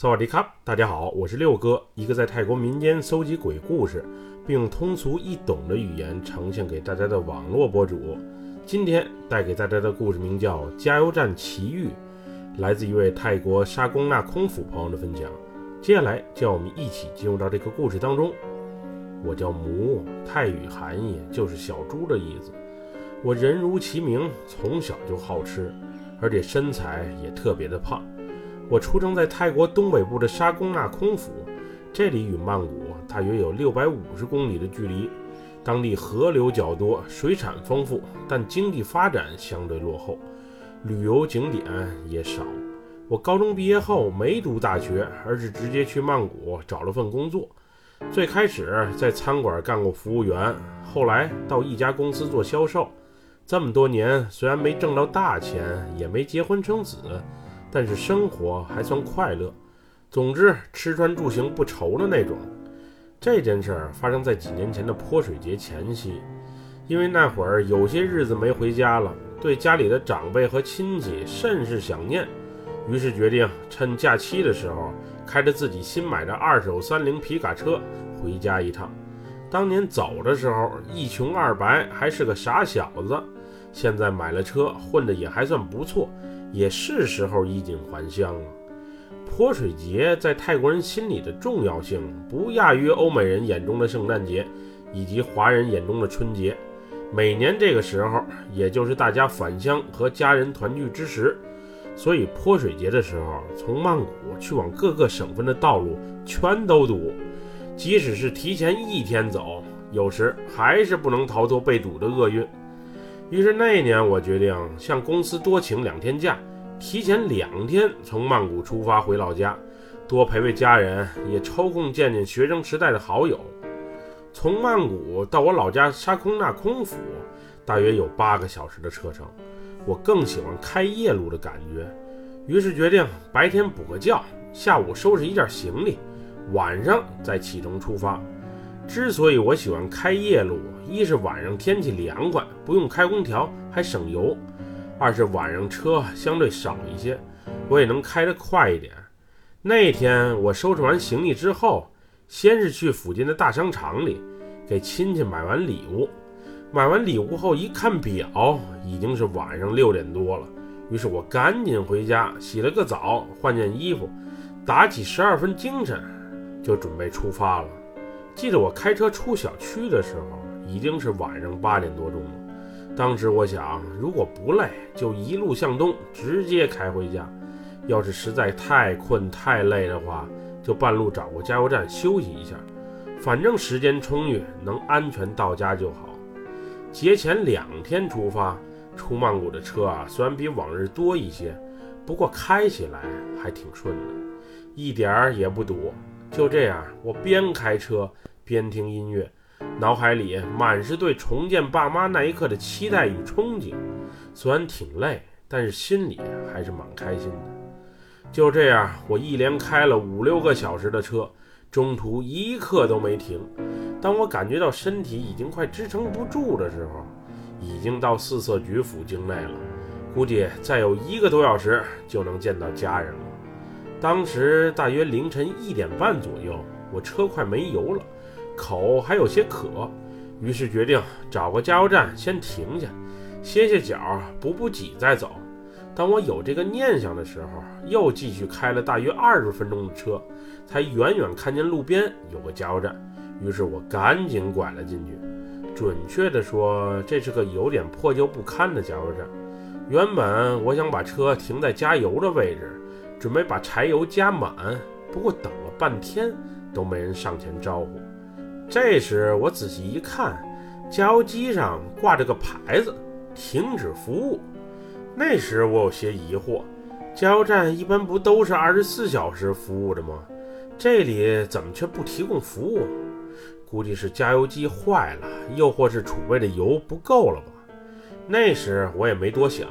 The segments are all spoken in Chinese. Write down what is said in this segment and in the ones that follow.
萨瓦迪卡，大家好，我是六哥，一个在泰国民间搜集鬼故事，并用通俗易懂的语言呈现给大家的网络博主。今天带给大家的故事名叫《加油站奇遇》，来自一位泰国沙公纳空府朋友的分享。接下来，就让我们一起进入到这个故事当中。我叫母，泰语含义就是小猪的意思。我人如其名，从小就好吃，而且身材也特别的胖。我出生在泰国东北部的沙贡纳空府，这里与曼谷大约有六百五十公里的距离。当地河流较多，水产丰富，但经济发展相对落后，旅游景点也少。我高中毕业后没读大学，而是直接去曼谷找了份工作。最开始在餐馆干过服务员，后来到一家公司做销售。这么多年，虽然没挣到大钱，也没结婚生子。但是生活还算快乐，总之吃穿住行不愁的那种。这件事儿发生在几年前的泼水节前夕，因为那会儿有些日子没回家了，对家里的长辈和亲戚甚是想念，于是决定趁假期的时候，开着自己新买的二手三菱皮卡车回家一趟。当年走的时候一穷二白，还是个傻小子，现在买了车，混得也还算不错。也是时候衣锦还乡了。泼水节在泰国人心里的重要性，不亚于欧美人眼中的圣诞节，以及华人眼中的春节。每年这个时候，也就是大家返乡和家人团聚之时，所以泼水节的时候，从曼谷去往各个省份的道路全都堵。即使是提前一天走，有时还是不能逃脱被堵的厄运。于是那一年，我决定向公司多请两天假，提前两天从曼谷出发回老家，多陪陪家人，也抽空见见学生时代的好友。从曼谷到我老家沙空那空府，大约有八个小时的车程。我更喜欢开夜路的感觉，于是决定白天补个觉，下午收拾一件行李，晚上再启程出发。之所以我喜欢开夜路，一是晚上天气凉快，不用开空调，还省油；二是晚上车相对少一些，我也能开得快一点。那天我收拾完行李之后，先是去附近的大商场里给亲戚买完礼物。买完礼物后一看表，已经是晚上六点多了。于是我赶紧回家洗了个澡，换件衣服，打起十二分精神，就准备出发了。记得我开车出小区的时候，已经是晚上八点多钟了。当时我想，如果不累，就一路向东，直接开回家；要是实在太困太累的话，就半路找个加油站休息一下。反正时间充裕，能安全到家就好。节前两天出发，出曼谷的车啊，虽然比往日多一些，不过开起来还挺顺的，一点儿也不堵。就这样，我边开车。边听音乐，脑海里满是对重见爸妈那一刻的期待与憧憬。虽然挺累，但是心里还是蛮开心的。就这样，我一连开了五六个小时的车，中途一刻都没停。当我感觉到身体已经快支撑不住的时候，已经到四色局府境内了。估计再有一个多小时就能见到家人了。当时大约凌晨一点半左右，我车快没油了。口还有些渴，于是决定找个加油站先停下，歇歇脚，补补给再走。当我有这个念想的时候，又继续开了大约二十分钟的车，才远远看见路边有个加油站。于是我赶紧拐了进去。准确的说，这是个有点破旧不堪的加油站。原本我想把车停在加油的位置，准备把柴油加满，不过等了半天都没人上前招呼。这时我仔细一看，加油机上挂着个牌子“停止服务”。那时我有些疑惑，加油站一般不都是二十四小时服务的吗？这里怎么却不提供服务？估计是加油机坏了，又或是储备的油不够了吧。那时我也没多想，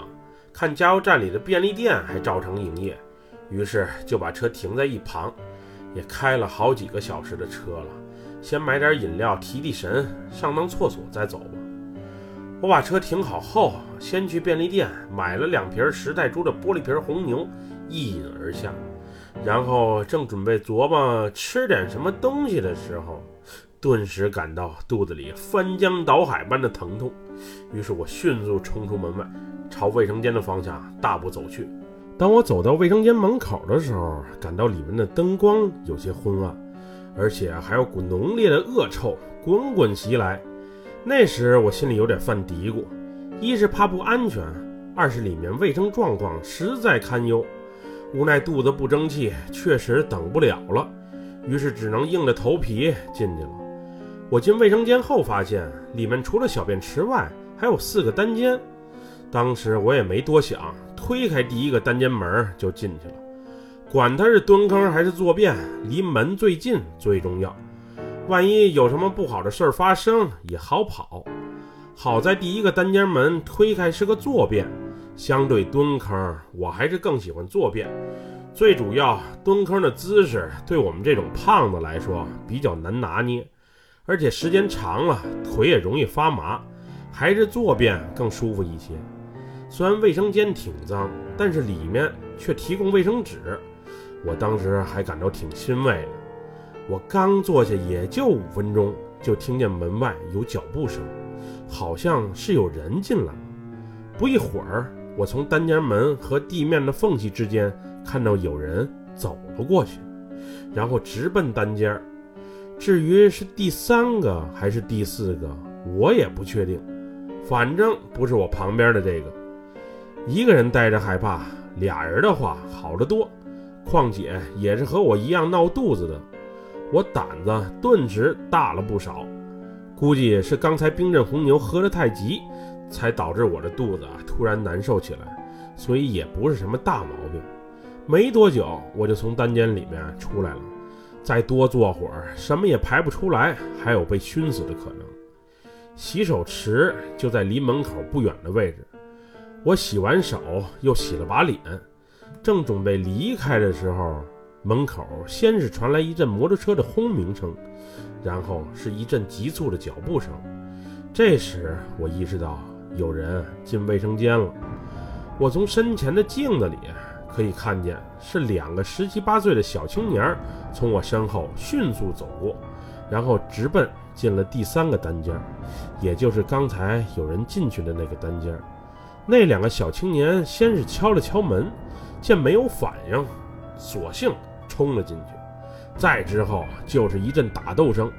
看加油站里的便利店还照常营业，于是就把车停在一旁。也开了好几个小时的车了。先买点饮料提提神，上趟厕所再走吧。我把车停好后，先去便利店买了两瓶时代珠的玻璃瓶红牛，一饮而下。然后正准备琢磨吃点什么东西的时候，顿时感到肚子里翻江倒海般的疼痛。于是我迅速冲出门外，朝卫生间的方向大步走去。当我走到卫生间门口的时候，感到里面的灯光有些昏暗，而且还有股浓烈的恶臭滚滚袭来。那时我心里有点犯嘀咕：一是怕不安全，二是里面卫生状况实在堪忧。无奈肚子不争气，确实等不了了，于是只能硬着头皮进去了。我进卫生间后发现，里面除了小便池外，还有四个单间。当时我也没多想，推开第一个单间门就进去了。管他是蹲坑还是坐便，离门最近最重要。万一有什么不好的事儿发生，也好跑。好在第一个单间门推开是个坐便。相对蹲坑，我还是更喜欢坐便。最主要，蹲坑的姿势对我们这种胖子来说比较难拿捏，而且时间长了腿也容易发麻，还是坐便更舒服一些。虽然卫生间挺脏，但是里面却提供卫生纸，我当时还感到挺欣慰的。我刚坐下也就五分钟，就听见门外有脚步声，好像是有人进来了。不一会儿。我从单间门和地面的缝隙之间看到有人走了过去，然后直奔单间。至于是第三个还是第四个，我也不确定。反正不是我旁边的这个。一个人待着害怕，俩人的话好得多。况且也是和我一样闹肚子的，我胆子顿时大了不少。估计是刚才冰镇红牛喝得太急。才导致我的肚子啊突然难受起来，所以也不是什么大毛病。没多久我就从单间里面出来了，再多坐会儿什么也排不出来，还有被熏死的可能。洗手池就在离门口不远的位置，我洗完手又洗了把脸，正准备离开的时候，门口先是传来一阵摩托车的轰鸣声，然后是一阵急促的脚步声。这时我意识到。有人进卫生间了，我从身前的镜子里可以看见，是两个十七八岁的小青年从我身后迅速走过，然后直奔进了第三个单间，也就是刚才有人进去的那个单间。那两个小青年先是敲了敲门，见没有反应，索性冲了进去。再之后就是一阵打斗声，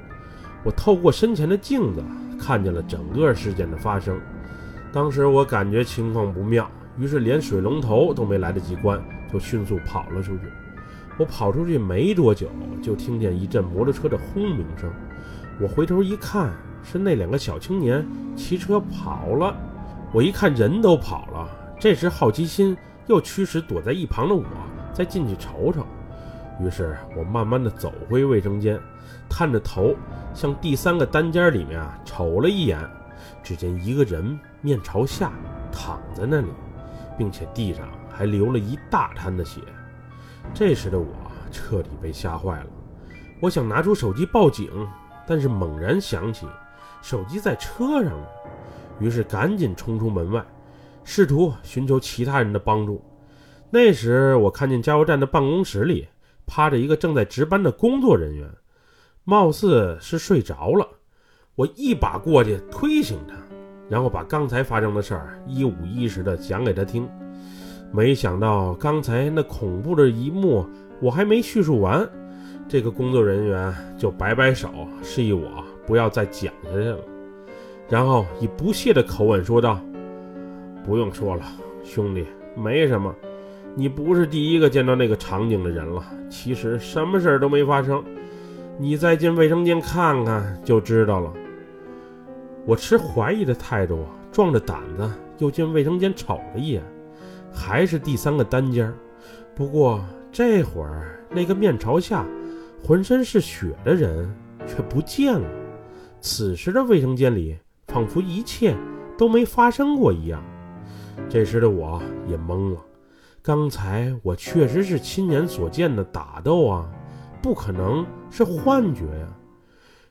我透过身前的镜子看见了整个事件的发生。当时我感觉情况不妙，于是连水龙头都没来得及关，就迅速跑了出去。我跑出去没多久，就听见一阵摩托车的轰鸣声。我回头一看，是那两个小青年骑车跑了。我一看人都跑了，这时好奇心又驱使躲在一旁的我再进去瞅瞅。于是我慢慢的走回卫生间，探着头向第三个单间里面啊瞅了一眼。只见一个人面朝下躺在那里，并且地上还流了一大滩的血。这时的我彻底被吓坏了，我想拿出手机报警，但是猛然想起手机在车上，于是赶紧冲出门外，试图寻求其他人的帮助。那时我看见加油站的办公室里趴着一个正在值班的工作人员，貌似是睡着了。我一把过去推醒他，然后把刚才发生的事儿一五一十的讲给他听。没想到刚才那恐怖的一幕，我还没叙述完，这个工作人员就摆摆手，示意我不要再讲下去了，然后以不屑的口吻说道：“不用说了，兄弟，没什么，你不是第一个见到那个场景的人了。其实什么事儿都没发生，你再进卫生间看看就知道了。”我持怀疑的态度，壮着胆子又进卫生间瞅了一眼，还是第三个单间不过这会儿，那个面朝下、浑身是血的人却不见了。此时的卫生间里，仿佛一切都没发生过一样。这时的我也懵了，刚才我确实是亲眼所见的打斗啊，不可能是幻觉呀。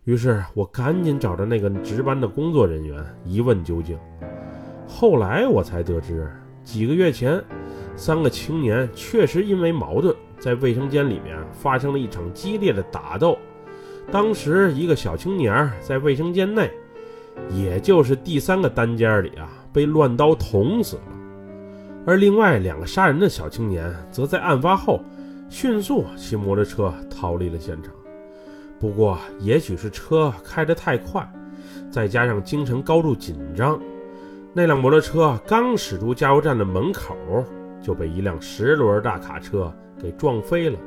于是我赶紧找着那个值班的工作人员一问究竟。后来我才得知，几个月前，三个青年确实因为矛盾在卫生间里面发生了一场激烈的打斗。当时一个小青年在卫生间内，也就是第三个单间里啊，被乱刀捅死了。而另外两个杀人的小青年，则在案发后迅速骑摩托车逃离了现场。不过，也许是车开得太快，再加上精神高度紧张，那辆摩托车刚驶出加油站的门口，就被一辆十轮大卡车给撞飞了，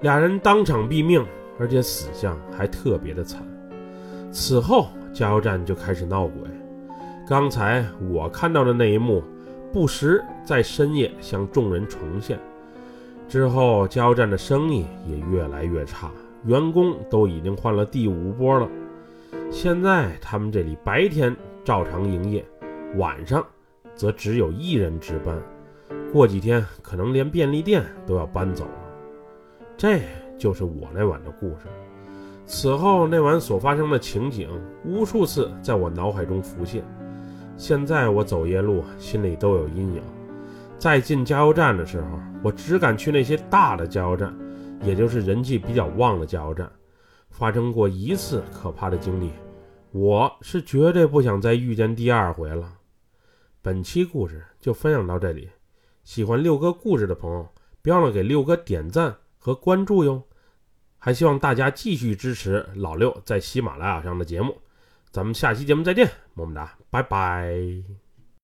俩人当场毙命。而且死相还特别的惨。此后，加油站就开始闹鬼。刚才我看到的那一幕，不时在深夜向众人重现。之后，加油站的生意也越来越差，员工都已经换了第五波了。现在，他们这里白天照常营业，晚上则只有一人值班。过几天，可能连便利店都要搬走了。这。就是我那晚的故事。此后那晚所发生的情景，无数次在我脑海中浮现。现在我走夜路，心里都有阴影。在进加油站的时候，我只敢去那些大的加油站，也就是人气比较旺的加油站。发生过一次可怕的经历，我是绝对不想再遇见第二回了。本期故事就分享到这里，喜欢六哥故事的朋友，别忘了给六哥点赞和关注哟。还希望大家继续支持老六在喜马拉雅上的节目，咱们下期节目再见，么么哒，拜拜。